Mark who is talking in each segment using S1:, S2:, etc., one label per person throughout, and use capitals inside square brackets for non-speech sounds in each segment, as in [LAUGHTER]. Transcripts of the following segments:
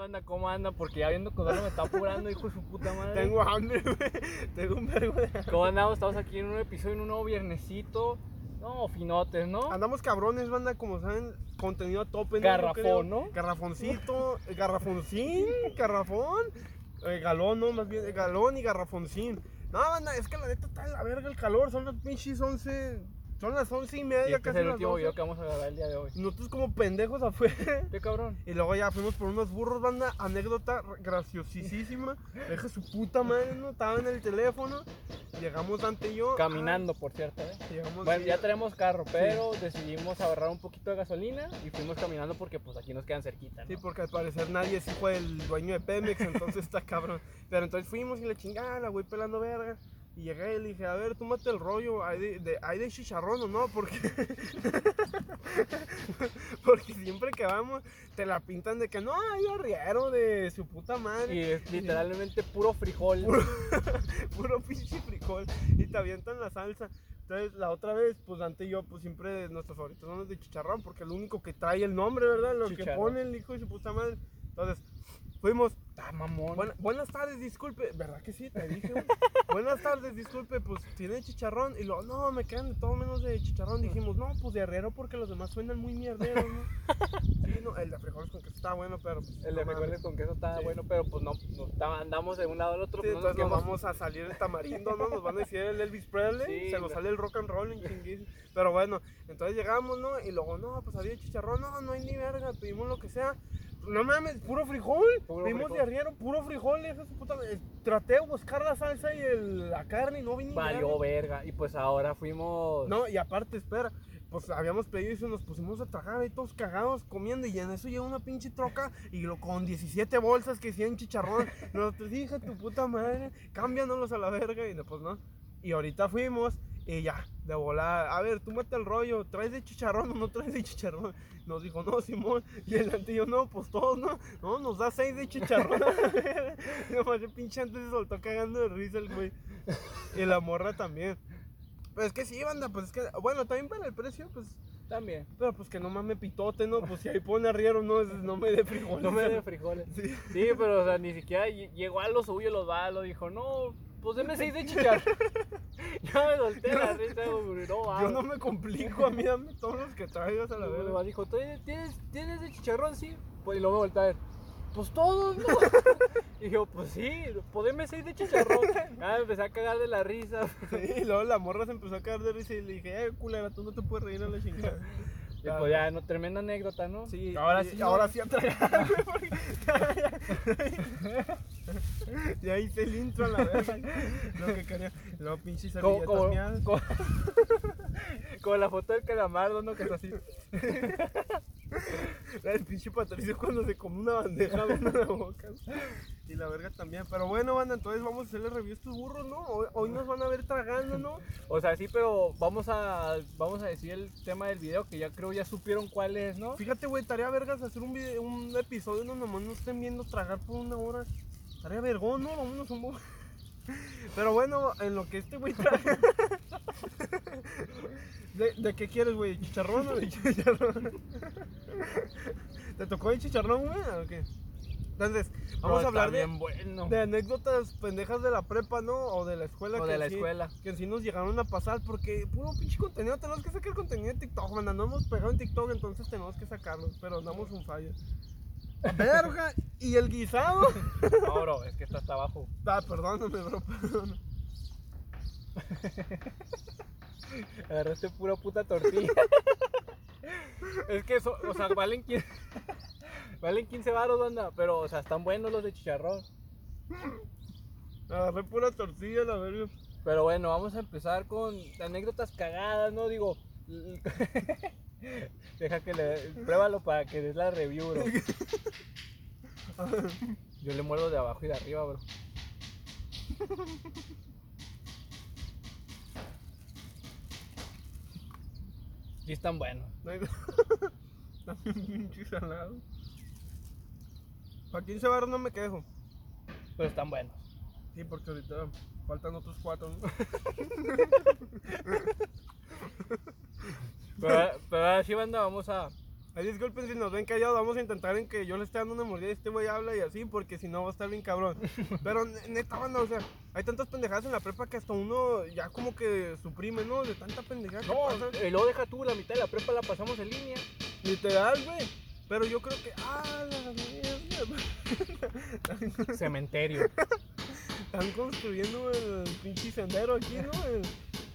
S1: banda, ¿cómo anda? Porque ya viendo que me está apurando, hijo de su puta madre.
S2: Tengo hambre, güey. [LAUGHS] Tengo un vergo de hambre.
S1: ¿Cómo andamos? Estamos aquí en un episodio, en un nuevo viernesito. No, finotes, ¿no?
S2: Andamos cabrones, banda, como saben, contenido a tope. ¿no?
S1: Garrafón. ¿no?
S2: Garrafoncito, eh, garrafoncín, [LAUGHS] garrafón, eh, galón, no, más bien, eh, galón y garrafoncín. No, banda, es que la neta está en la verga el calor, son las pinches 11, son las 11 y
S1: Y
S2: media,
S1: este es
S2: casi
S1: el
S2: las
S1: último
S2: 12.
S1: video que vamos a grabar el día de hoy.
S2: Nosotros como pendejos afuera.
S1: ¿Qué cabrón?
S2: Y luego ya fuimos por unos burros, banda. Anécdota graciosísima. Deja su puta madre, ¿no? Estaba en el teléfono. Llegamos Dante y yo.
S1: Caminando, por cierto, ¿eh?
S2: Llegamos
S1: Bueno,
S2: sí,
S1: ya tenemos carro, pero decidimos ahorrar un poquito de gasolina y fuimos caminando porque pues aquí nos quedan cerquita, ¿no?
S2: Sí, porque al parecer nadie es hijo del dueño de Pemex, entonces está [LAUGHS] cabrón. Pero entonces fuimos y le chingada, la güey pelando verga. Y llegué y le dije, a ver, tú mate el rollo, ¿hay de, de- ¿hay de chicharrón o no? Porque, [LAUGHS] porque siempre que vamos te la pintan de que no, hay arriero de su puta madre.
S1: Y es literalmente puro frijol.
S2: Puro- [LAUGHS] puro pinche frijol y te avientan la salsa. Entonces, la otra vez, pues Dante y yo, pues siempre nuestros favoritos son los de chicharrón, porque el único que trae el nombre, ¿verdad? Lo que pone el hijo de su puta madre. Entonces, fuimos.
S1: Ah, mamón.
S2: "Buena- buenas tardes, disculpe. ¿Verdad que sí? Te dije, güey? [LAUGHS] buenas tardes, disculpe. Pues tiene chicharrón. Y luego, no, me quedan de todo menos de chicharrón. Dijimos, no, pues de herrero, porque los demás suenan muy mierderos, ¿no? [LAUGHS] Sí, no, el de frijoles con que está bueno, pero. Pues,
S1: el
S2: no
S1: de frijoles con queso
S2: Sí.
S1: bueno, pero pues no, andamos de un lado al otro.
S2: Sí,
S1: pues, nos
S2: entonces nos vamos a salir el tamarindo, ¿no? Nos van a decir el Elvis Presley,
S1: Sí,
S2: se nos sale el rock and roll en chinguiz. Pero bueno, entonces llegamos, ¿no? Y luego, no, pues había chicharrón, no, no hay ni verga, pedimos lo que sea. No mames, puro frijol.
S1: Puro
S2: Pedimos
S1: frijol.
S2: de arriero, puro frijol, su puta. Traté de buscar la salsa y el- la carne y no vi ni
S1: Valió
S2: verga.
S1: Y pues ahora fuimos.
S2: No, y aparte, espera, pues habíamos pedido eso, nos pusimos a tragar ahí todos cagados comiendo y en eso llega una pinche troca y lo con 17 bolsas que hacían chicharrón. [LAUGHS] Nosotros, hija tu puta madre, cámbianos a la verga y después no. Y ahorita fuimos y ya, de volada, a ver, tú mete el rollo, ¿traes de chicharrón o no traes de chicharrón? Nos dijo, no, Simón, y el antillo, no, pues todos, no, no, nos da seis de chicharrón. [LAUGHS] Nomás el pinche antes se soltó cagando de risa el güey. Y la morra también. Pues es que sí, banda, pues es que, bueno, también para el precio, pues,
S1: También.
S2: pero pues que no mames pitote, ¿no? Pues si ahí pone arriero, no, no me dé frijoles.
S1: No me de frijoles. [LAUGHS]
S2: Sí.
S1: Sí, pero o sea, ni siquiera lle- llegó a lo suyo, los va, lo dijo, no, pues deme seis de chicharrón. [LAUGHS] Yo me solté la risa, güey, no va.
S2: Yo no me complico, a mí dame todos los que traigas a la
S1: Me
S2: verga.
S1: dijo, ¿tienes, tienes, ¿tienes de chicharrón? Sí. Pues, y luego me volteé a ver. Pues todos, ¿no? [LAUGHS] y yo, pues sí, pues deme seis de chicharrón. Ah, me empecé a cagar de la risa.
S2: Sí, y luego la morra se empezó a caer de risa y le dije, eh, culera, tú no te puedes reír a la chingada. [LAUGHS]
S1: Y pues ya, no, tremenda anécdota, ¿no?
S2: Sí,
S1: ahora sí.
S2: Ahora sí a tragar, güey, [LAUGHS] Ya hice el intro a la verga. Lo que quería. Luego pinches
S1: Como, como, como, [LAUGHS] como la foto del calamardo, ¿no? Que es así. [LAUGHS]
S2: El pinche Patricio cuando se come una bandeja de una boca. Y la verga también. Pero bueno, banda, entonces vamos a hacerle review a estos burros, ¿no? Hoy, hoy nos van a ver tragando, ¿no?
S1: O sea, sí, pero vamos a, vamos a decir el tema del video que ya creo ya supieron cuál es, ¿no?
S2: Fíjate, güey, tarea vergas hacer un, video, un episodio donde nomás nos estén viendo tragar por una hora. Tarea vergón, ¿no? Vámonos un [LAUGHS] poco. Pero bueno, en lo que este güey traga. [LAUGHS] ¿De, de qué quieres, güey? ¿Chicharrón o de [LAUGHS] chicharrón? ¿Te tocó el chicharrón, güey? ¿O qué? Entonces, vamos a hablar de,
S1: bien bueno.
S2: de anécdotas pendejas de la prepa, ¿no? O de la escuela.
S1: O
S2: que
S1: de la
S2: sí-
S1: escuela.
S2: Que en sí nos llegaron a pasar porque puro pinche contenido. Tenemos que sacar contenido de TikTok, man. No hemos pegado en TikTok, entonces tenemos que sacarlo. Pero andamos un fallo. Verga, y el guisado. [LAUGHS]
S1: No, bro, es que está hasta abajo.
S2: Ah, perdóname, bro, perdóname. [LAUGHS]
S1: Agarraste pura puta tortilla. [LAUGHS] es que, eso, o sea, valen 15, valen 15 baros, banda. Pero, o sea, están buenos los de chicharrón. [LAUGHS]
S2: Agarré pura tortilla, la verga.
S1: Pero bueno, vamos a empezar con anécdotas cagadas, ¿no? Digo, [LAUGHS] deja que le pruébalo para que des la review, bro. [LAUGHS] Yo le muerdo de abajo y de arriba, bro. Sí están buenos.
S2: También pinche salado. Para 15 baros no me quejo.
S1: Pero están buenos.
S2: Sí, porque ahorita faltan otros cuatro. ¿no? [LAUGHS]
S1: Pero, pero ahora sí, banda, vamos a,
S2: Ahí disculpen si nos ven callados, vamos a intentar en que yo le esté dando una mordida y este güey habla y así, porque si no va a estar bien cabrón. [LAUGHS] Pero ne- neta, banda, o sea, hay tantas pendejadas en la prepa que hasta uno ya como que suprime, ¿no? De tanta pendejada
S1: No, y luego deja tú, la mitad de la prepa la pasamos en línea.
S2: Literal, güey. Pero yo creo que. ¡Ah, la mierda!
S1: Cementerio.
S2: Están construyendo el pinche sendero aquí, ¿no? El-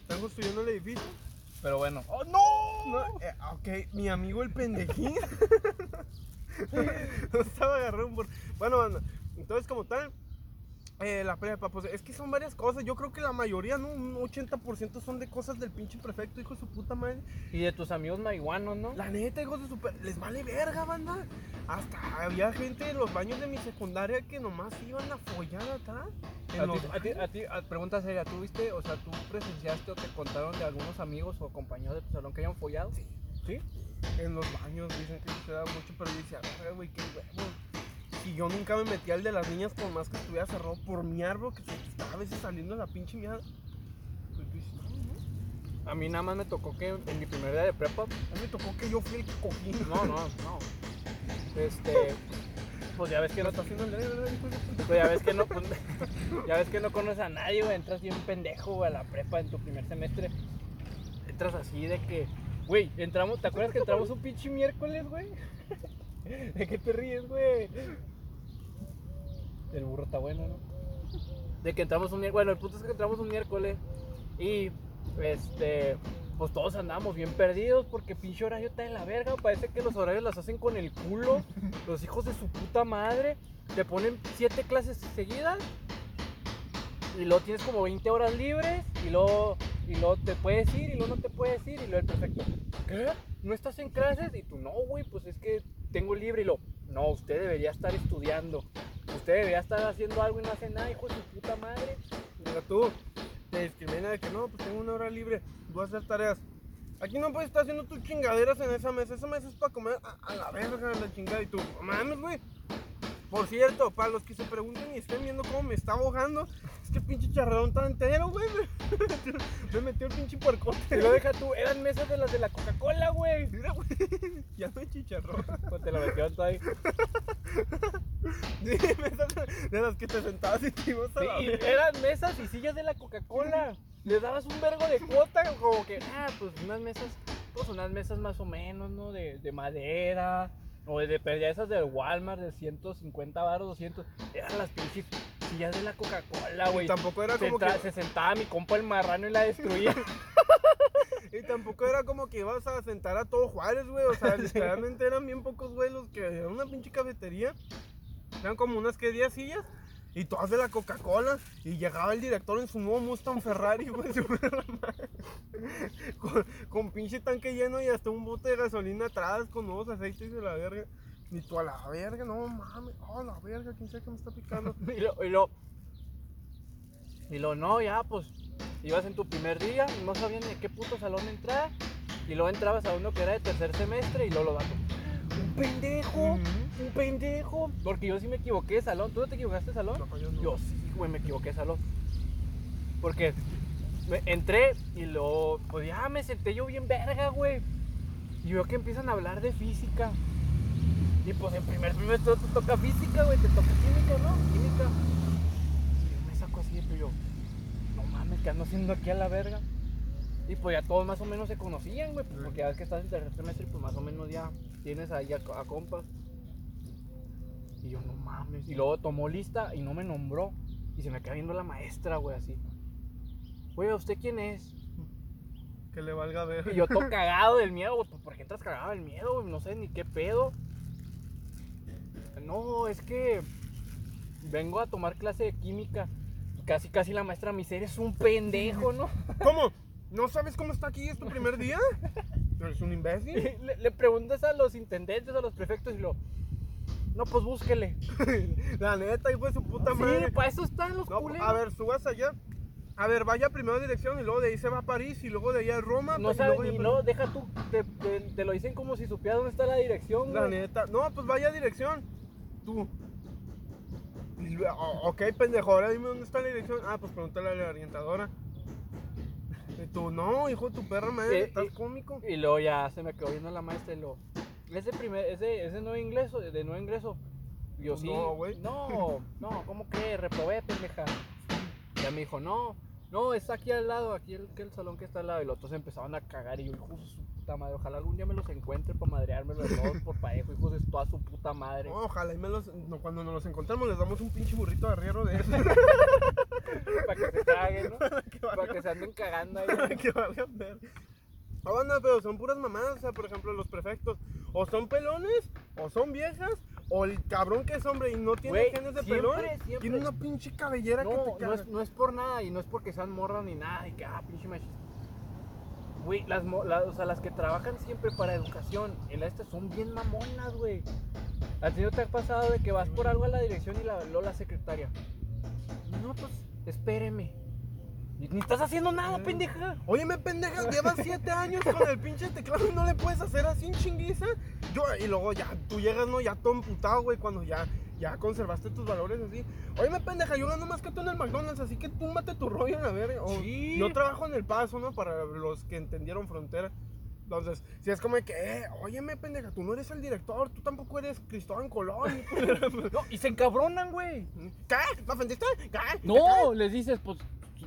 S2: Están construyendo el edificio.
S1: Pero bueno. ¡Oh,
S2: No,
S1: no!
S2: eh, ok, mi amigo el pendejín. [LAUGHS] no estaba agarrado un bor- Bueno, banda, entonces como tal, eh, la prepa, pues es que son varias cosas. Yo creo que la mayoría, ¿no? Un 80% son de cosas del pinche prefecto, hijo de su puta madre.
S1: Y de tus amigos marihuanos, ¿no?
S2: La neta, hijos de su... Les vale verga, banda. Hasta había gente en los baños de mi secundaria que nomás iban a follar en
S1: A ti, a ti, a pregunta seria, ¿tú viste, o sea, tú presenciaste o te contaron de algunos amigos o compañeros de tu salón que hayan follado?
S2: Sí.
S1: ¿Sí?
S2: En los baños dicen que se da mucho, pero yo decía, güey, qué huevo. Y yo nunca me metí al de las niñas por más que estuviera cerrado por mi árbol, que se estaba a veces saliendo la pinche mierda. Pues no, no.
S1: A mí nada más me tocó que en mi primer día de prepa,
S2: A mí me tocó que yo fui el que cogí.
S1: no, no, no. Este, pues ya ves que no,
S2: está haciendo el
S1: pues ya ves que no, pues, [LAUGHS] ya ves que no conoces a nadie, güey, entras bien pendejo, güey, a la prepa en tu primer semestre. Entras así de que, güey, entramos, ¿te acuerdas que entramos un pinche miércoles, güey? [LAUGHS] ¿De qué te ríes, güey? El burro está bueno, ¿no? De que entramos un miércoles, bueno, el punto es que entramos un miércoles y, este, pues todos andamos bien perdidos porque pinche horario está de la verga, parece que los horarios las hacen con el culo, [LAUGHS] los hijos de su puta madre, te ponen siete clases seguidas y luego tienes como 20 horas libres y luego, y luego te puedes ir y luego no te puedes ir y luego el perfecto, ¿qué? ¿No estás en clases? Y tú, no, güey, pues es que tengo libre y lo, no, usted debería estar estudiando, usted debería estar haciendo algo y no hace nada, hijo de su puta madre.
S2: Mira tú, te discrimina de que no, pues tengo una hora libre, voy a hacer tareas. Aquí no puedes estar haciendo tus chingaderas en esa mesa, esa mesa es para comer a, a la verga, la chingada. Y tú, "No mames, güey. Por cierto, para los que se pregunten y estén viendo cómo me está ahogando, es que pinche charrón está entero, güey. [LAUGHS] Me metió el pinche puercote.
S1: Y lo deja tú, eran mesas de las de la Coca-Cola, güey.
S2: Mira, güey, [LAUGHS] ya me chicharró.
S1: Pues te lo metieron todo ahí. [LAUGHS]
S2: Sí, mesas de las que te sentabas y te ibas a
S1: Sí,
S2: la
S1: y eran mesas y sillas de la Coca-Cola. Les dabas un vergo de cuota, como que, ah, pues unas mesas, pues unas mesas más o menos, ¿no? De, de madera, o de perdía esas del Walmart de 150 baros, 200. Eran las pinches sillas de la Coca-Cola, güey.
S2: Tampoco era
S1: Se,
S2: como
S1: entra-
S2: que
S1: se sentaba mi compa el marrano y la destruía. [LAUGHS]
S2: Y tampoco era como que ibas a sentar a todo Juárez, güey. O sea, [LAUGHS] literalmente eran bien pocos güey los que era una pinche cafetería. Eran como unas que 10 sillas. Y todas de la Coca-Cola. Y llegaba el director en su nuevo Mustang Ferrari, [LAUGHS] güey. con, con pinche tanque lleno y hasta un bote de gasolina atrás con nuevos aceites de la verga. Y tú a la verga, no mames. Oh, la verga, quién sabe que me está picando. [LAUGHS]
S1: y lo, y lo, y lo, no, ya, pues, ibas en tu primer día, no sabían ni a qué puto salón entrar, y luego entrabas a uno que era de tercer semestre, y luego lo datos. Un pendejo, un pendejo. Porque yo sí me equivoqué de salón. ¿Tú no te equivocaste de salón?
S2: No, yo no.
S1: Yo sí, güey, me equivoqué de salón. Porque me- entré y luego, pues ya me senté yo bien verga, güey. Y veo que empiezan a hablar de física. Y pues en primer semestre te toca física, güey, te toca química, ¿no? Química. Y yo me saco así, pero yo, no mames, ¿qué ando haciendo aquí a la verga? Y pues ya todos más o menos se conocían, güey, pues, porque ya ves que estás en tercer semestre, pues más o menos ya tienes ahí a, a compas. Y yo, no mames. Y luego tomó lista y no me nombró. Y se me queda viendo la maestra, güey, así. Güey, ¿usted quién es?
S2: Que le valga ver.
S1: Y yo todo [LAUGHS] cagado del miedo, güey. Pues, ¿por qué entras cagado del miedo, güey? No sé ni qué pedo. No, es que vengo a tomar clase de química. Y casi, casi la maestra me dice, eres un pendejo, ¿no? [LAUGHS]
S2: ¿Cómo? ¿No sabes cómo está aquí? ¿Es tu primer día? [LAUGHS] ¿Eres un imbécil? [LAUGHS]
S1: le, le preguntas a los intendentes, a los prefectos y lo... No, pues búsquele.
S2: La neta, hijo de su puta madre.
S1: Sí, para eso están los
S2: No,
S1: culeros.
S2: a ver, subas allá. A ver, vaya primero a dirección y luego de ahí se va a París y luego de ahí a Roma.
S1: No
S2: y de-
S1: no, deja tú, te, te- te lo dicen como si supiera dónde está la dirección,
S2: La
S1: güey.
S2: neta. No, pues vaya a dirección. Tú. O- ok, pendejo, ahora dime dónde está la dirección. Ah, pues pregúntale a la orientadora. Y tú, no, hijo de tu perra madre,
S1: Eh,
S2: estás cómico.
S1: Y luego ya se me quedó viendo la maestra y lo... es de primer, es de, es de nuevo ingreso, de nuevo ingreso. Yo
S2: Pues
S1: sí.
S2: no, güey.
S1: No, no, ¿cómo que? Reprobé, pendeja. Ya me dijo, no, no, está aquí al lado, aquí el, que el salón que está al lado. Y los otros empezaron a cagar y yo, hijo de su puta madre, ojalá algún día me los encuentre para madreármelos los dos por parejo, hijos de toda su puta madre.
S2: No, ojalá y me los, no, cuando nos los encontramos les damos un pinche burrito de arriero de eso. [LAUGHS]
S1: Para que se caguen, ¿no? [LAUGHS]
S2: que
S1: Para que se anden cagando ahí. [LAUGHS]
S2: que valga ver. No, no, pero son puras mamadas, o sea, por ejemplo, los prefectos, o son pelones, o son viejas, o el cabrón que es hombre y no tiene
S1: Güey,
S2: genes de
S1: siempre,
S2: pelón,
S1: siempre.
S2: tiene una pinche cabellera que
S1: No,
S2: te
S1: no
S2: caga.
S1: es, no es por nada y no es porque sean morras ni nada y que, ah, pinche machista. Güey, las, mo- la- o sea, las que trabajan siempre para educación en la este son bien mamonas, güey. ¿A ti no te ha pasado de que vas por algo a la dirección y la, luego la secretaria? No, pues, espéreme. Y ni estás haciendo nada,
S2: Mm.
S1: pendeja.
S2: Óyeme, pendeja, llevas siete años con el pinche teclado y no le puedes hacer así en chinguiza. Yo, y luego ya, tú llegas, ¿no? Ya todo emputado, güey, cuando ya, ya conservaste tus valores así. Óyeme, pendeja, yo gano más que tú en el McDonald's, así que túmbate tu rollo, a ver. O,
S1: Sí.
S2: Yo trabajo en El Paso, ¿no? Para los que entendieron frontera. Entonces, si es como que, eh, óyeme, pendeja, tú no eres el director, tú tampoco eres Cristóbal Colón. [LAUGHS]
S1: No, y se encabronan, güey.
S2: ¿Qué? ¿Me ofendiste? ¿Qué?
S1: No, les dices, pues,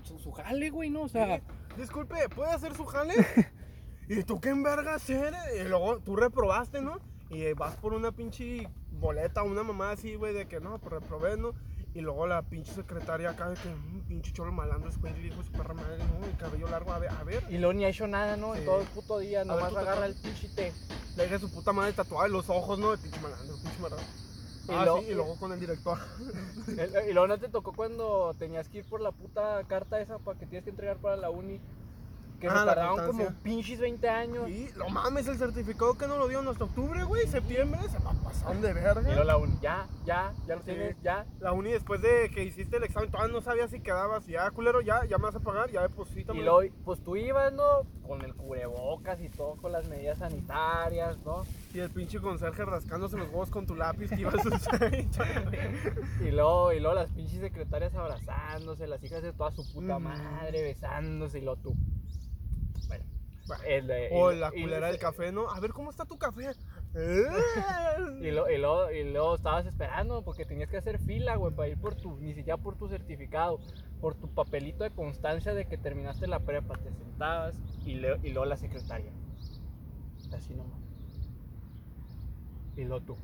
S1: su, su- jale, güey, ¿no? O sea.
S2: Disculpe, ¿puede hacer su jale? [LAUGHS] ¿Y tú qué envergas eres? Y luego tú reprobaste, ¿no? Y vas por una pinche boleta, una mamá así, güey, de que no, pues reprobé, ¿no? Y luego la pinche secretaria acá de que un pinche cholo malandro, después le dijo su perra madre, ¿no? El cabello largo, a ver, a ver.
S1: y luego ni ha hecho nada, ¿no? En
S2: Sí.
S1: todo el puto día,
S2: ver,
S1: nomás
S2: te
S1: agarra el pinche té.
S2: Le dije su puta madre tatuada en los ojos, ¿no? El pinche malandro, pinche malandro.
S1: Y
S2: ah,
S1: luego-
S2: sí, y luego con el director. [LAUGHS]
S1: El- Y luego no te tocó cuando tenías que ir por la puta carta esa para que tienes que entregar para la uni. Que
S2: Ah,
S1: se
S2: la
S1: tardaron
S2: constancia.
S1: como pinches 20 años.
S2: Y lo mames, el certificado que no lo dieron hasta octubre, güey, septiembre, se me pasaron de verga.
S1: Y luego la uni, ya, ya, ya lo
S2: Sí.
S1: tienes, ya.
S2: La uni después de que hiciste el examen, todavía no sabía si quedabas. Ya, culero, ya, ya me vas a pagar, ya deposítame.
S1: Y luego, pues tú ibas, ¿no? Con el cubrebocas y todo, con las medidas sanitarias, ¿no?
S2: Y el pinche conserje rascándose los huevos con tu lápiz que ibas a usar. [LAUGHS] y
S1: luego, y luego las pinches secretarias abrazándose, las hijas de toda su puta madre besándose y luego tú. El de-
S2: o la culera del café, ¿no? A ver, ¿cómo está tu café? [LAUGHS]
S1: Y, lo- y, luego, y luego estabas esperando porque tenías que hacer fila, güey, para ir por tu, ni siquiera por tu certificado, por tu papelito de constancia de que terminaste la prepa. Te sentabas y, le- y luego la secretaria. Así nomás. Y luego tú.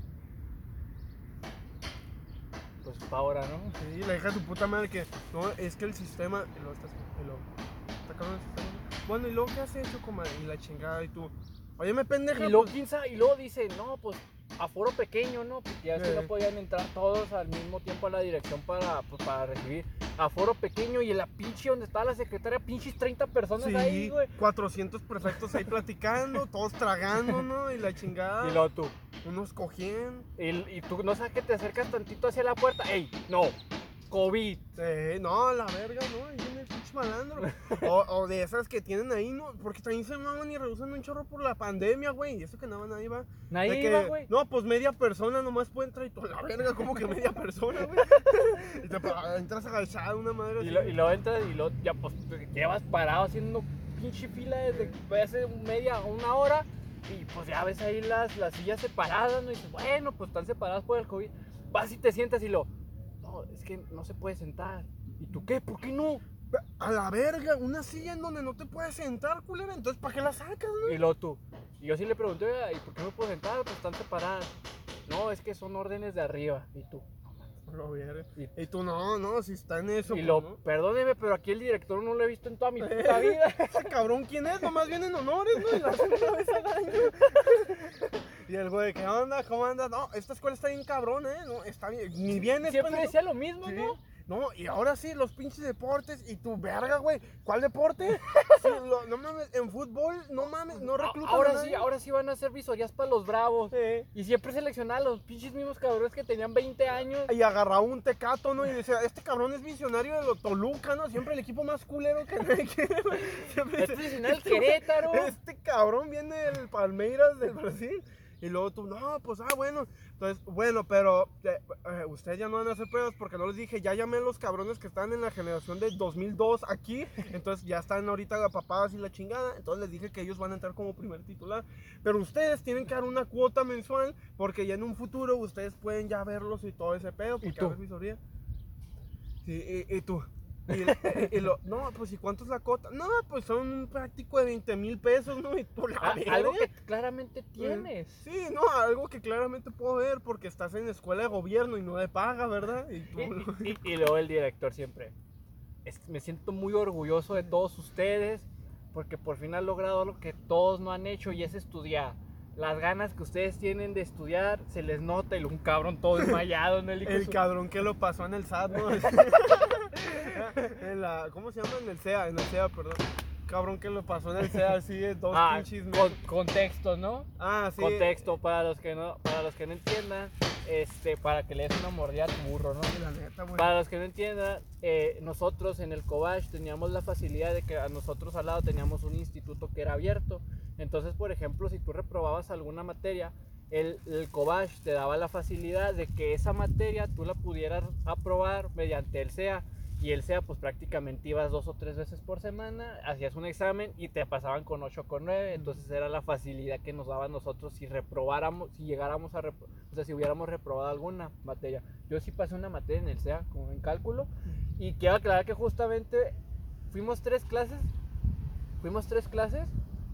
S1: Pues pa' ahora, ¿no?
S2: Sí, la hija de tu puta madre que, no, es que el sistema, y luego estás, y luego, está el sistema. Bueno, ¿y luego qué has hecho, comadre? Y la chingada, y tú, oye, me pendeja.
S1: Y luego,
S2: pues,
S1: y luego dice, no, pues aforo pequeño, ¿no? Porque ya que no podían entrar todos al mismo tiempo a la dirección para, pues, para recibir. Aforo pequeño y en la pinche donde estaba la secretaria, pinches 30 personas
S2: Sí,
S1: ahí, güey.
S2: 400 prefectos ahí platicando, [LAUGHS] todos tragando, ¿no? Y la chingada.
S1: Y luego tú.
S2: Unos cogiendo.
S1: Y, y tú no sabes que te acercas tantito hacia la puerta. ¡Ey! No. COVID.
S2: Sí, no, la verga, ¿no? El pinche malandro. O, o de esas que tienen ahí, ¿no? Porque también se maman y reducen un chorro por la pandemia, güey. Y eso que no, nadie va.
S1: Nadie
S2: que,
S1: iba, güey.
S2: No, pues media persona nomás puede entrar y toda la verga, como que media persona, güey. [LAUGHS] y te entras agachado, una madre
S1: Y,
S2: así.
S1: lo, y luego entras y luego ya pues te llevas parado haciendo pinche fila desde hace media o una hora y pues ya ves ahí las, las sillas separadas, ¿no? Y dices, bueno, pues están separadas por el COVID. Vas y te sientas y lo, no, es que no se puede sentar. ¿Y tú qué? ¿Por qué no?
S2: A la verga, una silla en donde no te puedes sentar, culera. Entonces, ¿para qué la sacas, no?
S1: Y luego tú. Y yo sí le pregunté, "Oiga, ¿y por qué no puedo sentar? Pues están separadas. No, es que son órdenes de arriba. Y tú.
S2: Lo.
S1: Y,
S2: Y tú, no, no, si está en eso.
S1: y
S2: pues,
S1: lo,
S2: ¿no?
S1: perdóneme, pero aquí el director no lo he visto en toda mi [LAUGHS] puta vida.
S2: Ese cabrón, ¿quién es? Nomás vienen honores, ¿no? Y lo hacen una vez al año. [LAUGHS] Y el güey, ¿qué onda? ¿Cómo andas? No, esta escuela está bien cabrón, ¿eh? No, está bien. Ni bien
S1: Siempre decía lo mismo,
S2: Sí.
S1: ¿no?
S2: No, y ahora sí, los pinches deportes. Y tu verga, güey. ¿Cuál deporte? [LAUGHS] Sí, lo- no mames, en fútbol, no mames, no reclutan a
S1: Ahora
S2: nadie.
S1: sí, ahora sí van a hacer visorías para los bravos.
S2: Sí.
S1: Y siempre seleccionaban a los pinches mismos cabrones que tenían 20 años.
S2: Y agarraba un tecato, ¿no? Y decía, este cabrón es visionario de lo Toluca, ¿no? Siempre el equipo más culero que nadie [LAUGHS] quiere. Siempre
S1: Este
S2: dice,
S1: es el Querétaro.
S2: Este cabrón viene del Palmeiras del Brasil. Y luego tú, no, pues, ah, bueno. Entonces, bueno, pero eh, eh, ustedes ya no van a hacer pruebas porque no les dije, ya llamé a los cabrones que están en la generación de 2002 aquí. Entonces ya están ahorita papadas y la chingada. Entonces les dije que ellos van a entrar como primer titular. Pero ustedes tienen que dar una cuota mensual porque ya en un futuro ustedes pueden ya verlos y todo ese pedo. Porque
S1: tú?
S2: ahora es visoría. Sí, y, y tú. Y, y lo, no, pues ¿y cuánto es la cuota? No, pues son un práctico de 20 mil pesos, ¿no? Y tú la
S1: Ah, algo que claramente tienes.
S2: Sí, no, algo que claramente puedo ver porque estás en escuela de gobierno y no de paga, ¿verdad? Y tú,
S1: Y, y- [LAUGHS] y luego el director siempre. "Es- me siento muy orgulloso de todos ustedes porque por fin han logrado lo que todos no han hecho y es estudiar. Las ganas que ustedes tienen de estudiar se les nota y un cabrón todo [LAUGHS] desmayado en el
S2: el cabrón que lo pasó en el SAT, ¿no? [LAUGHS] [LAUGHS] en la, ¿Cómo se llama? En el SEA, en el SEA, perdón. Cabrón que lo pasó en el SEA, [LAUGHS] así de dos
S1: Ah,
S2: pinches
S1: con- contexto, ¿no?
S2: Ah, sí.
S1: Contexto para los que no para los que no entiendan, este para que le des una mordida a tu burro, ¿no?
S2: La neta, güey.
S1: Para los que no entiendan, eh, nosotros en el Cobach teníamos la facilidad de que a nosotros al lado teníamos un instituto que era abierto. Entonces, por ejemplo, si tú reprobabas alguna materia, el, el Cobach te daba la facilidad de que esa materia tú la pudieras aprobar mediante el SEA. Y el SEA, pues prácticamente ibas dos o tres veces por semana, hacías un examen y te pasaban con 8 con 9. Entonces era la facilidad que nos daban nosotros si reprobáramos, si llegáramos a, repro- o sea, si hubiéramos reprobado alguna materia. Yo sí pasé una materia en el SEA, como en cálculo, y quiero aclarar que justamente fuimos tres clases, fuimos tres clases,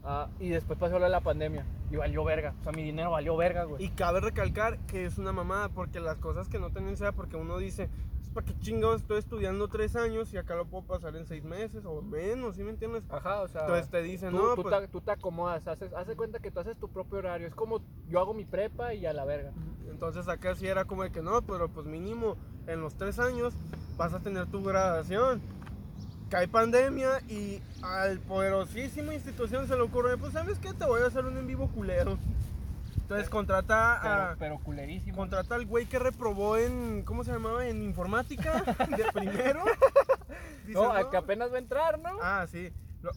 S1: ah, y después pasó lo de la pandemia, y valió verga, o sea, mi dinero valió verga, güey.
S2: Y cabe recalcar que es una mamada porque las cosas que no tienen SEA, porque uno dice, ¿para qué chingados estoy estudiando tres años y acá lo puedo pasar en seis meses o menos, ¿sí me entiendes?
S1: Ajá, o sea,
S2: Entonces te dicen,
S1: tú,
S2: no,
S1: tú
S2: pues...
S1: te, tú te acomodas, haces, haces cuenta que tú haces tu propio horario, es como yo hago mi prepa y a la verga.
S2: Entonces acá sí era como de que no, pero pues mínimo en los tres años vas a tener tu graduación. Cae pandemia y al poderosísima institución se le ocurre, pues sabes qué, te voy a hacer un en vivo culero. Entonces contrata
S1: Pero,
S2: a...
S1: pero culerísimo.
S2: Contrata al güey que reprobó en, ¿cómo se llamaba? En informática, [LAUGHS] de primero.
S1: No, a que apenas va a entrar, ¿no?
S2: Ah, sí. Lo-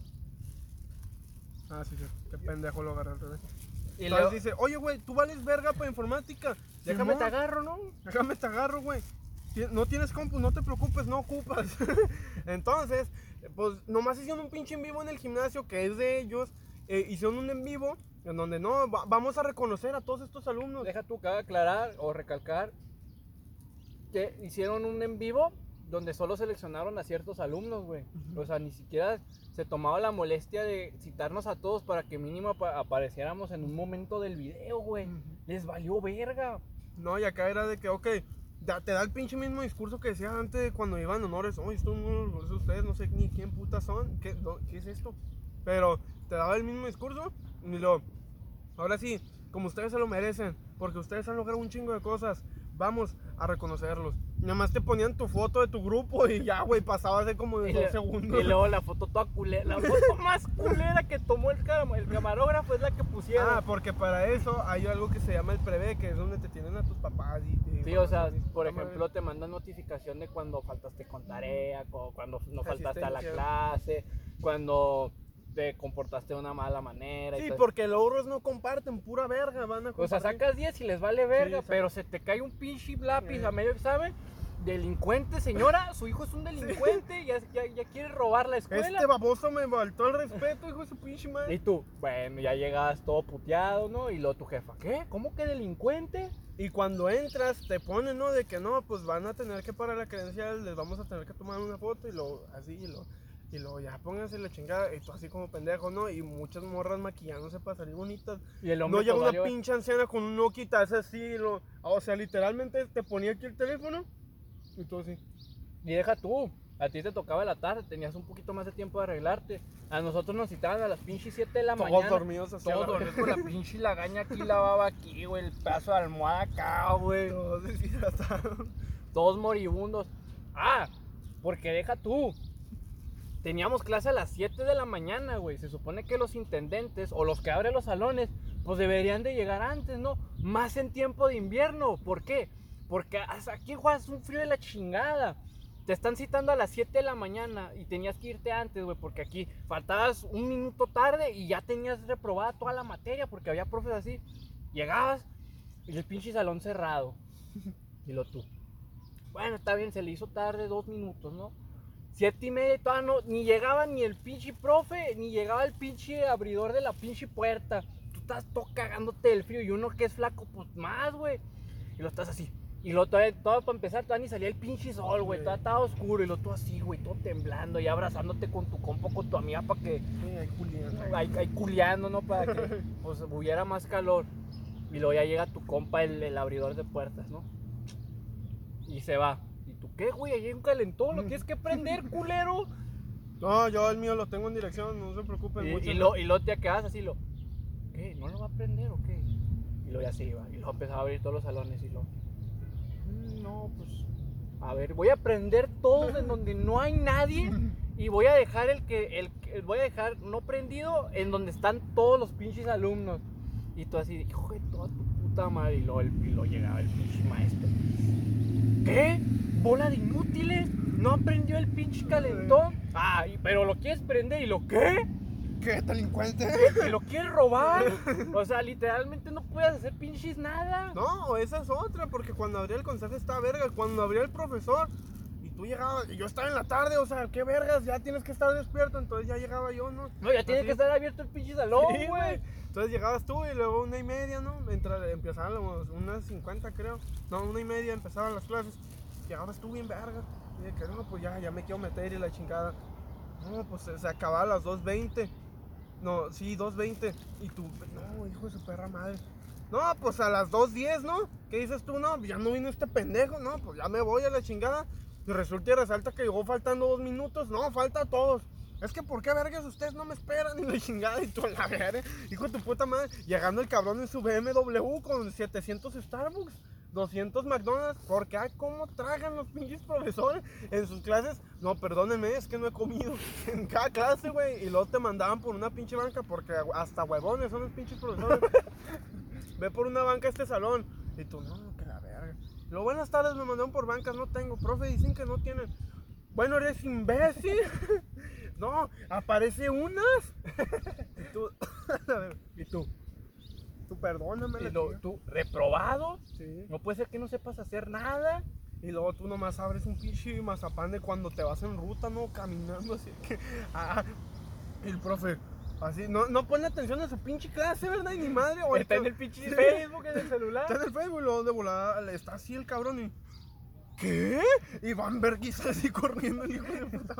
S2: Ah, sí, sí. Qué pendejo lo agarré al revés.
S1: y
S2: Entonces
S1: luego,
S2: dice, oye, güey, tú vales verga para informática.
S1: déjame te agarro, ¿no?
S2: Déjame te agarro, güey. No tienes compu, no te preocupes, no ocupas. [LAUGHS] Entonces, pues nomás hicieron un pinche en vivo en el gimnasio que es de ellos. eh, hicieron un en vivo en donde no, va- vamos a reconocer a todos estos alumnos.
S1: Deja tú, cabe aclarar o recalcar que hicieron un en vivo donde solo seleccionaron a ciertos alumnos, güey.
S2: Ujú.
S1: O sea, ni siquiera se tomaba la molestia de citarnos a todos para que mínimo apa- apareciéramos en un momento del video, güey. Les valió verga.
S2: No, y acá era de que, ok, da- te da el pinche mismo discurso que decía antes cuando iban honores. Oye, estos no los de ustedes, no sé ni quién putas son. ¿Qué, no, ¿qué es esto? Pero te daba el mismo discurso y lo. Ahora sí, como ustedes se lo merecen, porque ustedes han logrado un chingo de cosas, vamos a reconocerlos. Nada más te ponían tu foto de tu grupo y ya, güey, pasaba de como de
S1: Y,
S2: dos
S1: le-
S2: segundos.
S1: y luego la foto toda culera. La foto más culera que tomó el, cam- el camarógrafo es la que pusieron.
S2: Ah, porque para eso hay algo que se llama el prevé, que es donde te tienen a tus papás. Y,
S1: Sí, o sea, por ejemplo, te mandan notificación de cuando faltaste con tarea, cu- cuando no faltaste a la clase, cuando te comportaste de una mala manera. y
S2: Sí,
S1: todo.
S2: porque los ahorros no comparten, pura verga, van a
S1: O sea, sacas 10 y les vale verga, pero se te cae un pinche lápiz
S2: Eh.
S1: a medio examen. Delincuente, señora, su hijo es un [LAUGHS] delincuente, ya, ya, ya quiere robar la escuela.
S2: Este baboso me faltó el respeto, hijo de su pinche
S1: Y
S2: madre.
S1: tú, bueno, ya llegas todo puteado, ¿no? Y luego tu jefa, ¿qué? ¿Cómo que delincuente?
S2: Y cuando entras, te ponen, ¿no? De que no, pues van a tener que parar la credencial, les vamos a tener que tomar una foto y lo así, y lo, y lo ya pónganse la chingada, y tú así como pendejo, ¿no? Y muchas morras maquillándose para salir bonitas.
S1: Y el
S2: No
S1: hombre
S2: llega
S1: pues,
S2: una pinche anciana con un Nokia, hace así, lo, o sea, literalmente te ponía aquí el teléfono y tú así.
S1: Y deja tú, a ti te tocaba la tarde, tenías un poquito más de tiempo de arreglarte. A nosotros nos citaban a las pinches 7 de la
S2: Todos
S1: mañana.
S2: dormidos así.
S1: Todos dormidos con la [LAUGHS] pinche lagaña aquí, la baba aquí, güey, el pedazo de almohada acá, güey.
S2: Todos [LAUGHS] deshidratados.
S1: Todos moribundos. Ah, porque deja tú. Teníamos clase a las 7 de la mañana, güey. Se supone que los intendentes o los que abren los salones, pues deberían de llegar antes, ¿no? Más en tiempo de invierno. ¿Por qué? Porque hasta aquí juegas un frío de la chingada. Te están citando a las 7 de la mañana y tenías que irte antes, güey, porque aquí faltabas un minuto tarde y ya tenías reprobada toda la materia porque había profes así. Llegabas y el pinche salón cerrado. [LAUGHS] Y lo tú. Bueno, está bien, se le hizo tarde dos minutos, ¿no? Siete y media y todavía no, ni llegaba ni el pinche profe, ni llegaba el pinche abridor de la pinche puerta. Tú estás todo cagándote del frío y uno que es flaco, pues más, güey. Y lo estás así. Y lo todavía, todo para empezar, todavía ni salía el pinche sol, güey. Todavía estaba oscuro y lo todo así, güey, todo temblando y abrazándote con tu compo, con tu amiga para que
S2: Sí, ahí Julián.
S1: ahí, ahí culeando, ¿no? Para que [LAUGHS] pues, hubiera más calor. Y luego ya llega tu compa, el, el abridor de puertas, ¿no? Y se va. ¿Y tú qué, güey? Ahí hay un calentón, lo tienes que prender, [LAUGHS] culero.
S2: No, yo el mío lo tengo en dirección, no se preocupen
S1: Y,
S2: mucho.
S1: y, lo, y luego te quedas así, lo. ¿Qué? ¿No lo va a prender o qué? Y luego ya se iba. Y luego empezaba a abrir todos los salones y lo. "Mm, No, pues. A ver, voy a prender todos en donde no hay nadie. [LAUGHS] Y voy a dejar el que. El, voy a dejar no prendido en donde están todos los pinches alumnos. Y tú así, hijo de toda tu puta madre. Y luego, el, y luego llegaba el pinche maestro. ¿Qué? ¿Bola de inútiles? ¿No aprendió el pinche calentón? Ah, y- pero lo quieres prender y lo qué?
S2: ¿Qué delincuente?
S1: ¿Que lo quieres robar? O sea, literalmente no puedes hacer pinches nada.
S2: No, esa es otra, porque cuando abría el consejo estaba verga, cuando abría el profesor y tú llegabas, y yo estaba en la tarde, o sea, qué vergas, ya tienes que estar despierto, entonces ya llegaba yo, ¿no?
S1: No, ya tiene que estar abierto el pinche salón,
S2: Sí,
S1: güey.
S2: Entonces llegabas tú y luego una y media, ¿no? Mientras empezaban unas 50 creo. No, una y media empezaban las clases. Llegabas tú bien verga. Y de que no, pues ya, ya me quiero meter y la chingada. No, pues se, acababa a las 2.20. No, sí, 2.20. Y tú, no, hijo de su perra madre. No, pues a las 2.10, ¿no? ¿Qué dices tú? No, ya no vino este pendejo, no, pues ya me voy a la chingada. Y resulta y resalta que llegó faltando dos minutos. No, falta a todos. Es que, ¿por qué vergas ustedes no me esperan? [LAUGHS] Y la chingada, y tú la verga, hijo de tu puta madre. Llegando el cabrón en su BMW con 700 Starbucks, 200 McDonald's. Porque, ay, ¿cómo tragan los pinches profesores en sus clases? No, perdónenme, es que no he comido. [LAUGHS] En cada clase, güey. Y luego te mandaban por una pinche banca porque hasta huevones son los pinches profesores. [LAUGHS] Ve por una banca a este salón. Y tú, no, que la verga. Lo buenas tardes, me mandaron por bancas, no tengo. Profe, dicen que no tienen. Bueno, eres imbécil. [LAUGHS] No, aparece unas. Y tú,
S1: Y tú,
S2: tú perdóname.
S1: y lo- tú, reprobado.
S2: Sí.
S1: No puede ser que no sepas hacer nada.
S2: Y luego tú nomás abres un pinche mazapán de cuando te vas en ruta, ¿no? Caminando así que. [LAUGHS] Ah, el profe. Así, no, no pone atención a su pinche clase, ¿verdad? Y ni madre. o
S1: Está en el pinche. Facebook, en el celular.
S2: Está en el Facebook, luego de volada está así el cabrón y. ¿Qué? Y Van Berguis así corriendo, el hijo de puta.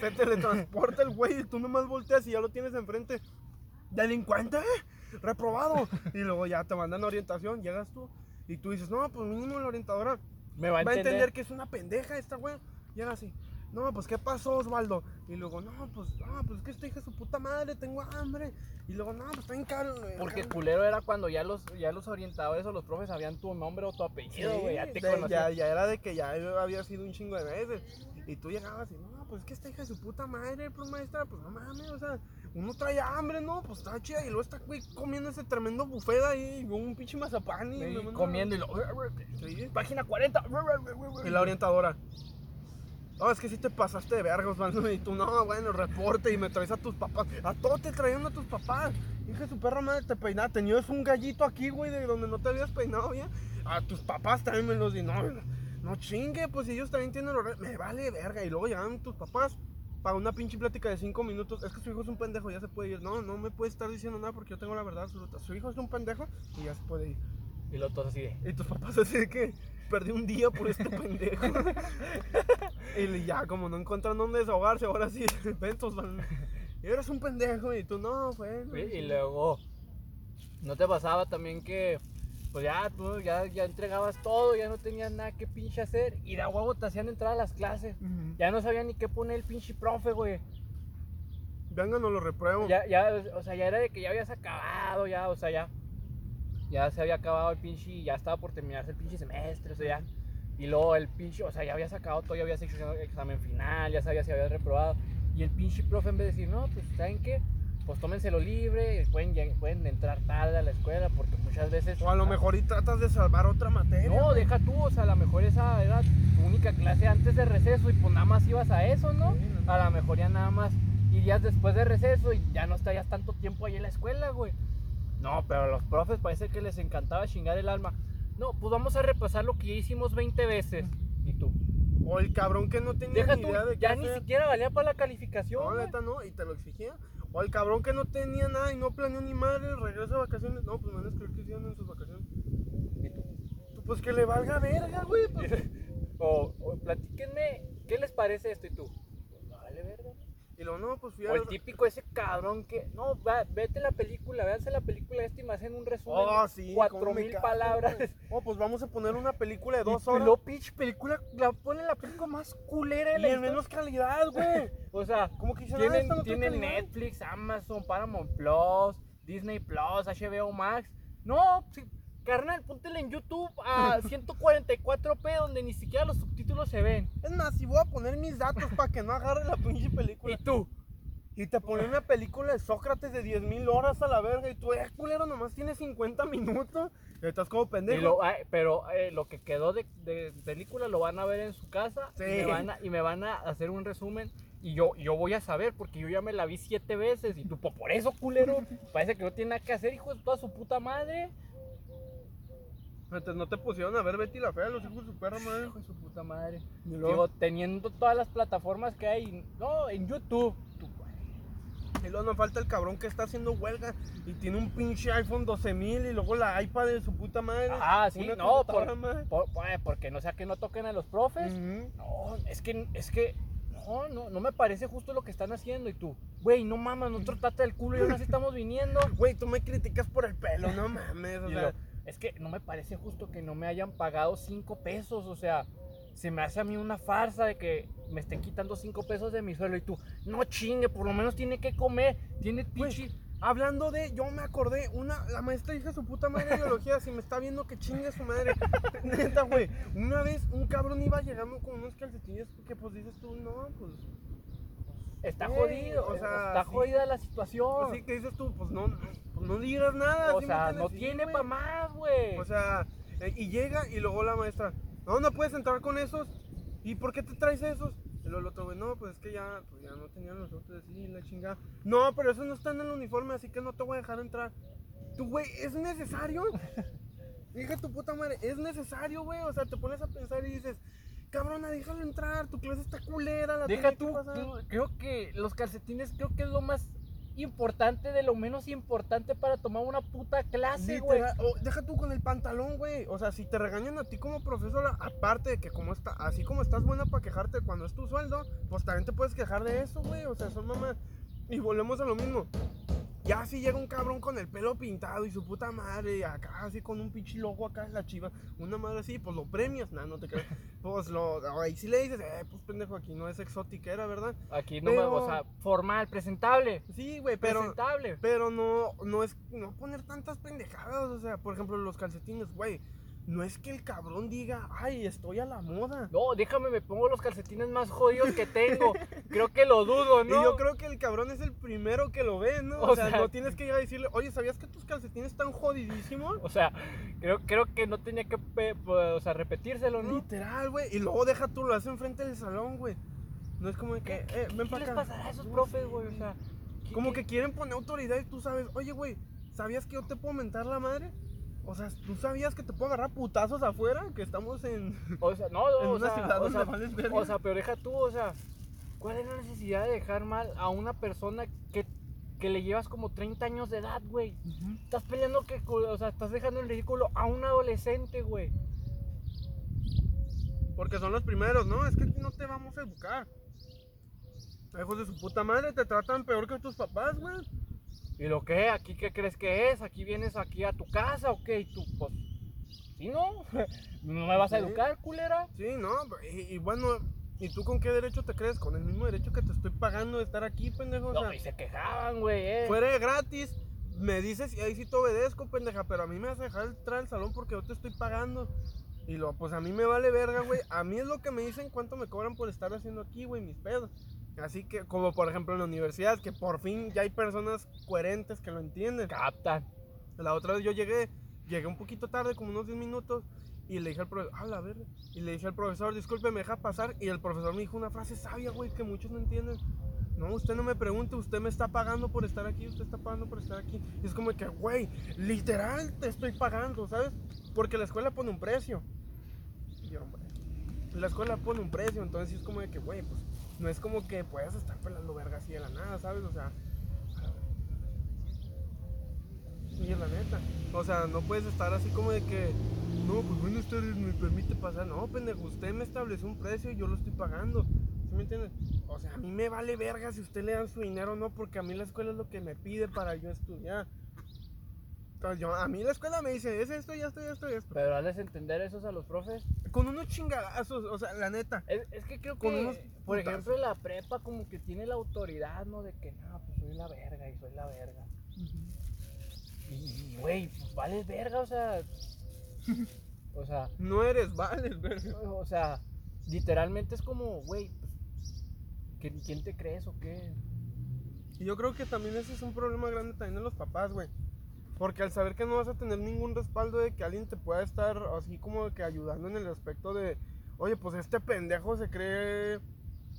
S2: Se teletransporta el güey y tú nomás volteas y ya lo tienes enfrente. ¡Delincuente! ¡Reprobado! Y luego ya te mandan orientación, llegas tú y tú dices, no, pues mínimo la orientadora
S1: Me va a
S2: va a
S1: entender.
S2: que es una pendeja esta güey. Llega así. No, pues ¿qué pasó, Osvaldo? Y luego, no, pues, no, pues es que esta hija su puta madre, tengo hambre. Y luego, no, pues está en caro.
S1: Porque el culero era cuando ya los, ya los orientadores o los profes sabían tu nombre o tu apellido, güey. ya te
S2: de-
S1: conocían.
S2: ya, ya era de que ya había sido un chingo de veces. Y tú llegabas y, no, pues es que esta hija de su puta madre, pues maestra, pues no mames, o sea, uno trae hambre, ¿no? Pues está chida. Y luego está, güey, comiendo ese tremendo buffet ahí, y un pinche mazapán. Y,
S1: Sí, comiendo y lo.
S2: Sí.
S1: Página 40.
S2: Y la orientadora. No, es que si te pasaste de verga, Osvaldo. Y tú, no, bueno, reporte y me traes a tus papás. A todos te traían a tus papás. Hija de su perra madre, te peinaba. Tenías un gallito aquí, güey, de donde no te habías peinado bien. A tus papás también me los di. No, no chingue, pues ellos también tienen los Me vale verga. Y luego llegaban tus papás para una pinche plática de cinco minutos. Es que su hijo es un pendejo, ya se puede ir. No, no me puede estar diciendo nada porque yo tengo la verdad absoluta. Su hijo es un pendejo y ya se puede ir.
S1: Y lo todos así de.
S2: Y tus papás así de que perdí un día por este pendejo. [LAUGHS] y ya, como no encuentran dónde desahogarse, ahora sí, ventos van. Y eres un pendejo y tú no, bueno.
S1: Y luego, ¿no te pasaba también que, pues ya tú ya, ya entregabas todo, ya no tenías nada que pinche hacer y de huevo te hacían entrar a las clases? Ya no sabía ni qué poner el pinche profe, güey.
S2: Vengan o lo repruebo.
S1: Ya, ya, o sea, ya era de que ya habías acabado, ya, o sea, ya. Ya se había acabado el pinche, y ya estaba por terminarse el pinche semestre, o sea, ya. Y luego el pinche, o sea, ya habías sacado todo, ya habías hecho el examen final, ya sabías si habías reprobado. Y el pinche profe en vez de decir, no, pues, ¿saben qué? Pues tómenselo libre, pueden, pueden entrar tarde a la escuela, porque muchas veces...
S2: O a lo mejor y tratas de salvar otra materia.
S1: No, deja tú, o sea, a lo mejor esa era tu única clase antes de receso y pues nada más ibas a eso, ¿no?
S2: Sí, no.
S1: A lo mejor ya nada más irías después de receso y ya no estarías tanto tiempo ahí en la escuela, güey. No, pero a los profes parece que les encantaba chingar el alma. No, pues vamos a repasar lo que ya hicimos 20 veces. ¿Y tú?
S2: O el cabrón que no tenía
S1: Deja
S2: ni
S1: tú,
S2: idea de qué
S1: ya ni
S2: hacer.
S1: siquiera valía para la calificación.
S2: No, neta no, y te lo exigía. O el cabrón que no tenía nada y no planeó ni madre, regresa de vacaciones. No, pues me van a escribir que hicieron en sus vacaciones.
S1: ¿Y
S2: Pues que le valga verga, güey. Pues. [LAUGHS]
S1: O platíquenme, ¿qué les parece esto? ¿Y tú? Pues vale, verga.
S2: Y luego, no, pues fui a.
S1: O el típico ese cabrón que, no, va, vete la película, véanse la película esta y me hacen un resumen
S2: Oh, sí.
S1: cuatro mil palabras. [LAUGHS]
S2: Oh, pues vamos a poner una película de dos horas.
S1: Y luego, pinche película, la ponen la película más culera de
S2: Y en menos calidad, güey. [LAUGHS]
S1: O sea,
S2: Como que dicen,
S1: tienen, tienen. Netflix, Amazon, Paramount Plus, Disney Plus, HBO Max. No, sí, carnal, póntela en YouTube a [LAUGHS] 144p donde ni siquiera los subtítulos se ven.
S2: Es más, si voy a poner mis datos para que no agarre la pinche película.
S1: Y tú,
S2: Y te ponen una película de Sócrates de 10 mil horas a la verga. Y tú, eh, culero, nomás tiene 50 minutos. Y estás como
S1: y
S2: pendejo.
S1: lo- ay, pero eh, lo que quedó de, de película lo van a ver en su casa y,
S2: Sí.
S1: me van a, y me van a hacer un resumen. Y yo, yo voy a saber porque yo ya me la vi siete veces. Y tú, "Pues por eso, culero, parece que no tiene nada que hacer, hijo de toda su puta madre.
S2: Antes no te pusieron a ver Betty la Fea, los hijos de su perra madre.
S1: Hijo de su puta madre. Digo, teniendo todas las plataformas que hay, no, en YouTube.
S2: Y luego nos falta el cabrón que está haciendo huelga y tiene un pinche iPhone 12000 y luego la iPad de su puta madre.
S1: Ah, sí, no, por, por- por- porque no sea que no toquen a los profes. No, es que, es que, no, no, no me parece justo lo que están haciendo. Y tú, güey, no mames, nosotros trata del culo y aún así estamos viniendo.
S2: Güey, tú me criticas por el pelo, no mames. O sea,
S1: es que no me parece justo que no me hayan pagado cinco pesos, o sea, se me hace a mí una farsa de que me estén quitando cinco pesos de mi sueldo y tú, no chingue, por lo menos tiene que comer, tiene pinche...
S2: Hablando de, yo me acordé, una, la maestra hija su puta madre de biología, si me está viendo que chingue su madre. [LAUGHS] Neta, güey. Una vez un cabrón iba llegando con unos calcetines que pues dices tú, no, pues.
S1: Está jodido,
S2: o sea,
S1: está
S2: sí.
S1: jodida la situación.
S2: Así que dices tú, pues no, no, pues no digas nada.
S1: o
S2: ¿sí me
S1: sea, no tiene para más, güey.
S2: O sea, eh, y llega y luego la maestra, no, no puedes entrar con esos. ¿Y por qué te traes esos? Y luego el otro, güey, no, pues es que ya, pues ya no tenían los otros, sí, la chingada. No, pero esos no están en el uniforme, así que no te voy a dejar entrar. Tú, güey, ¿es necesario? [LAUGHS] Dije tu puta madre, ¿es necesario, güey? O sea, te pones a pensar y dices, cabrona, déjalo entrar, tu clase está culera, la
S1: Deja tú,
S2: pasar".
S1: tú, creo que los calcetines creo que es lo más importante de lo menos importante para tomar una puta clase, güey.
S2: Deja tú con el pantalón, güey. O sea, si te regañan a ti como profesora, aparte de que como está, así como estás buena para quejarte cuando es tu sueldo, pues también te puedes quejar de eso, güey. O sea, son mamás. Y volvemos a lo mismo. Ya si llega un cabrón con el pelo pintado y su puta madre, acá así con un pinche logo acá en la chiva, una madre así, pues lo premias, nah, no te creas. [LAUGHS] Pues lo, ahí sí le dices, eh, pues pendejo, aquí no es exotiquera, ¿verdad?
S1: Aquí no
S2: Pero-
S1: me, o sea, formal, presentable.
S2: Sí, güey, pero,
S1: presentable.
S2: Pero no, no es no poner tantas pendejadas. O sea, por ejemplo, los calcetines, güey. No es que el cabrón diga, ay, estoy a la moda.
S1: No, déjame, me pongo los calcetines más jodidos que tengo. [LAUGHS] creo que lo dudo, ¿no?
S2: Y yo creo que el cabrón es el primero que lo ve, ¿no? O,
S1: O
S2: sea,
S1: sea-
S2: no tienes que ir a decirle, oye, ¿sabías que tus calcetines están jodidísimos?
S1: O sea, creo, creo que no tenía que, pues, o sea, repetírselo, ¿no?
S2: Literal, güey. Y luego deja tú, lo hace enfrente del salón, güey. No es como de que, eh, ven
S1: ¿Qué les pasará a esos profes, güey? O sea, ¿qué-
S2: Como
S1: qué-
S2: que quieren poner autoridad y tú sabes, oye, güey, ¿sabías que yo te puedo mentar la madre? O sea, ¿tú sabías que te puedo agarrar putazos afuera? Que estamos en...
S1: O sea, no, [LAUGHS]
S2: En
S1: o
S2: una
S1: sea,
S2: ciudad
S1: o
S2: donde
S1: sea,
S2: vales verga.
S1: o sea, pero deja tú, o sea, ¿cuál es la necesidad de dejar mal a una persona que, que le llevas como 30 años de edad, güey? Estás peleando que, o sea, estás dejando en ridículo a un adolescente, güey.
S2: Porque son los primeros, ¿no? Es que no te vamos a educar. Hijos de su puta madre, te tratan peor que tus papás, güey.
S1: ¿Y lo que? ¿Aquí qué crees que es? ¿Aquí vienes aquí a tu casa o qué? Y tú, pues, ¿sí no? [LAUGHS] ¿No me vas a
S2: Sí.
S1: educar, culera?
S2: Sí, no, y, y bueno, ¿y tú con qué derecho te crees? Con el mismo derecho que te estoy pagando de estar aquí, pendejo. O
S1: No,
S2: sea,
S1: y se quejaban, güey, eh.
S2: fuera de gratis, me dices y ahí sí te obedezco, pendeja, pero a mí me vas a dejar entrar al salón porque yo te estoy pagando. Y lo, pues a mí me vale verga, güey. A mí es lo que me dicen cuánto me cobran por estar haciendo aquí, güey, mis pedos. Así que, como por ejemplo en la universidad, que por fin ya hay personas coherentes que lo entienden.
S1: Captan.
S2: La otra vez yo llegué, llegué un poquito tarde, como unos 10 minutos, y le dije al profesor, a la verga. Y le dije al profesor, disculpe, me deja pasar. Y el profesor me dijo una frase sabia, güey, que muchos no entienden. No, usted no me pregunte, usted me está pagando por estar aquí, usted está pagando por estar aquí. Y es como que, güey, literal te estoy pagando, ¿sabes? Porque la escuela pone un precio. Y hombre, la escuela pone un precio, entonces es como de que, güey, pues no es como que puedas estar pelando verga así de la nada, ¿sabes? O sea, y es la neta. O sea, no puedes estar así como de que, no, pues bueno, usted me permite pasar. No, pendejo, usted me estableció un precio y yo lo estoy pagando. ¿Sí me entiendes? O sea, a mí me vale verga si usted le dan su dinero o no, porque a mí la escuela es lo que me pide para yo estudiar. Entonces, yo, a mí la escuela me dice, es esto, ya esto, ya esto, ya esto.
S1: Pero hazles entender esos a los profes.
S2: Con unos chingadazos, o sea, la neta.
S1: Es, es que creo
S2: Con
S1: que,
S2: unos
S1: por ejemplo, la prepa como que tiene la autoridad, ¿no? De que, no, pues soy la verga y soy la verga. Y, güey, pues vales verga, o sea... [LAUGHS] o sea,
S2: No eres vales, verga.
S1: o sea, literalmente es como, güey, pues, ¿quién, quién te crees o qué?
S2: Y yo creo que también ese es un problema grande también de los papás, güey. Porque al saber que no vas a tener ningún respaldo de que alguien te pueda estar así como que ayudando en el aspecto de, oye, pues este pendejo se cree,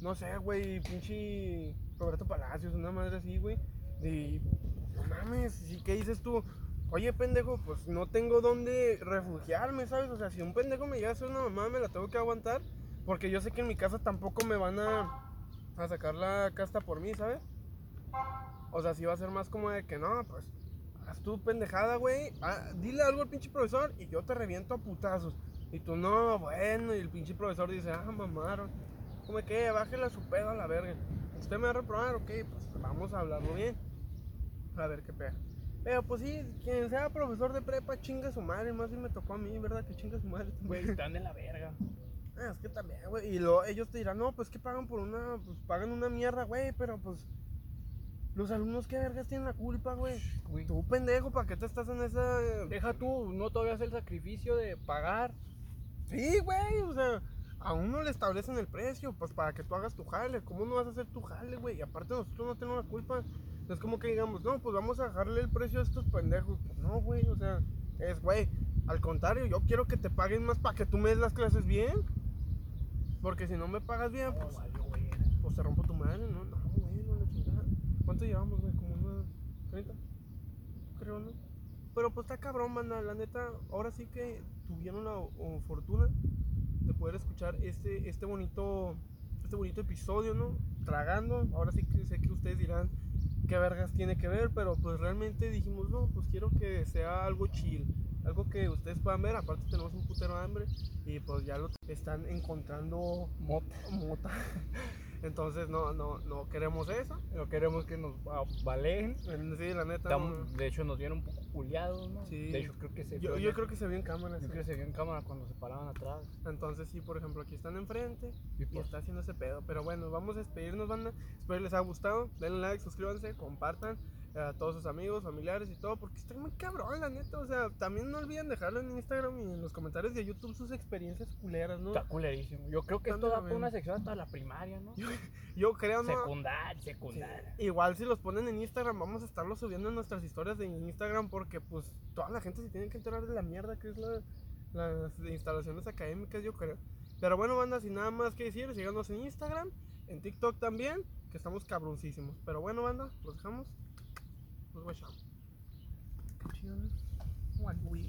S2: no sé, güey, pinche Roberto Palacios, una madre así, güey. Y no mames, ¿y qué dices tú? Oye, pendejo, pues no tengo dónde refugiarme, ¿sabes? O sea, si un pendejo me llega a hacer una mamá, me la tengo que aguantar. Porque yo sé que en mi casa tampoco me van a, a sacar la casta por mí, ¿sabes? O sea, si va a ser más como de que no, pues haz tu pendejada, güey. ah, dile algo al pinche profesor y yo te reviento a putazos. Y tú no, bueno, y el pinche profesor dice, ah, mamaron. Como que bájale a su pedo a la verga. Usted me va a reprobar, ok, pues vamos a hablarlo bien. A ver qué pega. Pero pues sí, quien sea profesor de prepa, chinga su madre. Más si me tocó a mí, ¿verdad? Que chinga su madre.
S1: Güey, están de la verga.
S2: Ah, es que también, güey. Y luego ellos te dirán, no, pues que pagan por una, pues pagan una mierda, güey, pero pues. Los alumnos, ¿qué vergas tienen la culpa, güey? Tú, pendejo, ¿para qué te estás en esa.
S1: Deja tú, no todavía hacer el sacrificio de pagar.
S2: Sí, güey, o sea, a uno le establecen el precio, pues para que tú hagas tu jale. ¿Cómo no vas a hacer tu jale, güey? Y aparte, nosotros no tenemos la culpa. No es como que digamos, no, pues vamos a dejarle el precio a estos pendejos. Pues no, güey, o sea, es, güey, al contrario, yo quiero que te paguen más para que tú me des las clases bien. Porque si no me pagas bien, pues. Pues te rompo tu madre, ¿no? ¿Cuánto llevamos, güey? Como unos 30, creo, ¿no? Pero pues está cabrón, manda. La neta, ahora sí que tuvieron la fortuna de poder escuchar este, este bonito este bonito episodio, ¿no? Tragando. Ahora sí que sé que ustedes dirán qué vergas tiene que ver, pero pues realmente dijimos, no, pues quiero que sea algo chill. Algo que ustedes puedan ver, aparte tenemos un putero hambre y pues ya lo están encontrando
S1: Mota.
S2: mota. [LAUGHS] Entonces no, no, no queremos eso.
S1: No queremos que nos valen.
S2: Sí, la neta.
S1: Estamos-
S2: no.
S1: de hecho, nos vieron un poco culiados, ¿no?
S2: Sí.
S1: De hecho, creo que se
S2: Yo, yo creo que se vio en cámara.
S1: creo
S2: sí.
S1: que se vio en cámara cuando se paraban atrás.
S2: Entonces sí, por ejemplo, aquí están enfrente
S1: Y
S2: y
S1: pues,
S2: está haciendo ese pedo. Pero bueno, vamos a despedirnos, banda. Espero les haya gustado. Denle like, suscríbanse, compartan a todos sus amigos, familiares y todo. Porque está muy cabrón, la neta. O sea, también no olviden dejarlo en Instagram y en los comentarios de YouTube sus experiencias culeras, ¿no?
S1: está culerísimo. Yo creo que esto da para una sección hasta la primaria, ¿no?
S2: Yo creo, ¿no?
S1: Secundaria,
S2: Sí.
S1: secundaria.
S2: Igual si los ponen en Instagram, vamos a estarlos subiendo en nuestras historias de Instagram porque pues toda la gente se tiene que enterar de la mierda que es la, las instalaciones académicas, yo creo. Pero bueno, banda, sin nada más que decir, síganos en Instagram, en TikTok también, que estamos cabroncísimos. Pero bueno, banda, los dejamos. Los guachamos. Qué chido, ¿no? Guay, güey,